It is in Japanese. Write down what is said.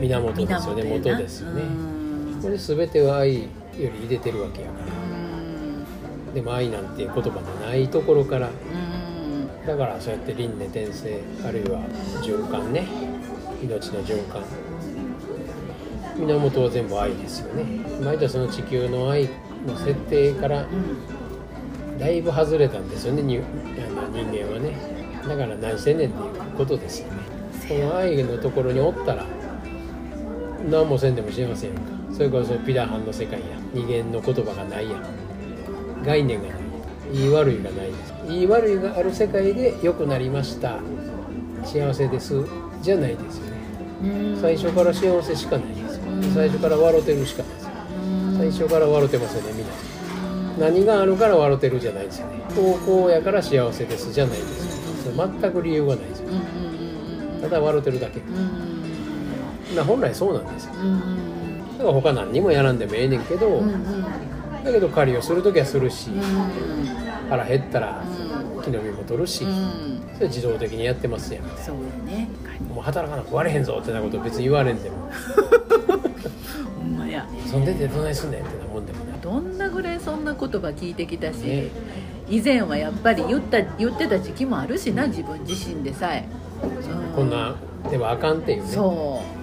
源ですよね元ですよね。うん。これ全ては愛より入れてるわけやから。うん。でも愛なんていう言葉のないところから。うん。だからそうやって輪廻転生あるいは循環ね。命の循環源は全部愛ですよね。毎度その地球の愛の設定からうん。だいぶ外れたんですよね人間はね。だから何してんねんっていうことですよね。この愛のところにおったら何もせんでもしれませんやんかそれこそピラハンの世界や二元の言葉がないやん。概念がない。言い悪いがないです。言い悪いがある世界で良くなりました。幸せです。じゃないですよね。うん。最初から幸せしかないです最初から笑ってるしかないです最初から笑ってますよねみん。な何があるから笑ってるじゃないですよね。高校やから幸せですじゃないですよ。それ全く理由がないですよ。うんうんうんただ笑ってるだけ。うんな本来そうなんですよ。うんだから他何にもやらんでもええねんけど、うんうん。だけど狩りをする時はするし、うん腹減ったらうん。木の実も取るし、うん。それ自動的にやってますやん。そうよね。もう働かなく割れへんぞってなこと別に言われんでも。ほんまや。そんでてどないすんねんってなもんでもない。どんなぐらいそんな言葉聞いてきたし、ね。以前はやっぱり言った言ってた時期もあるしな自分自身でさえ、うん。こんなでもあかんっていうね。そう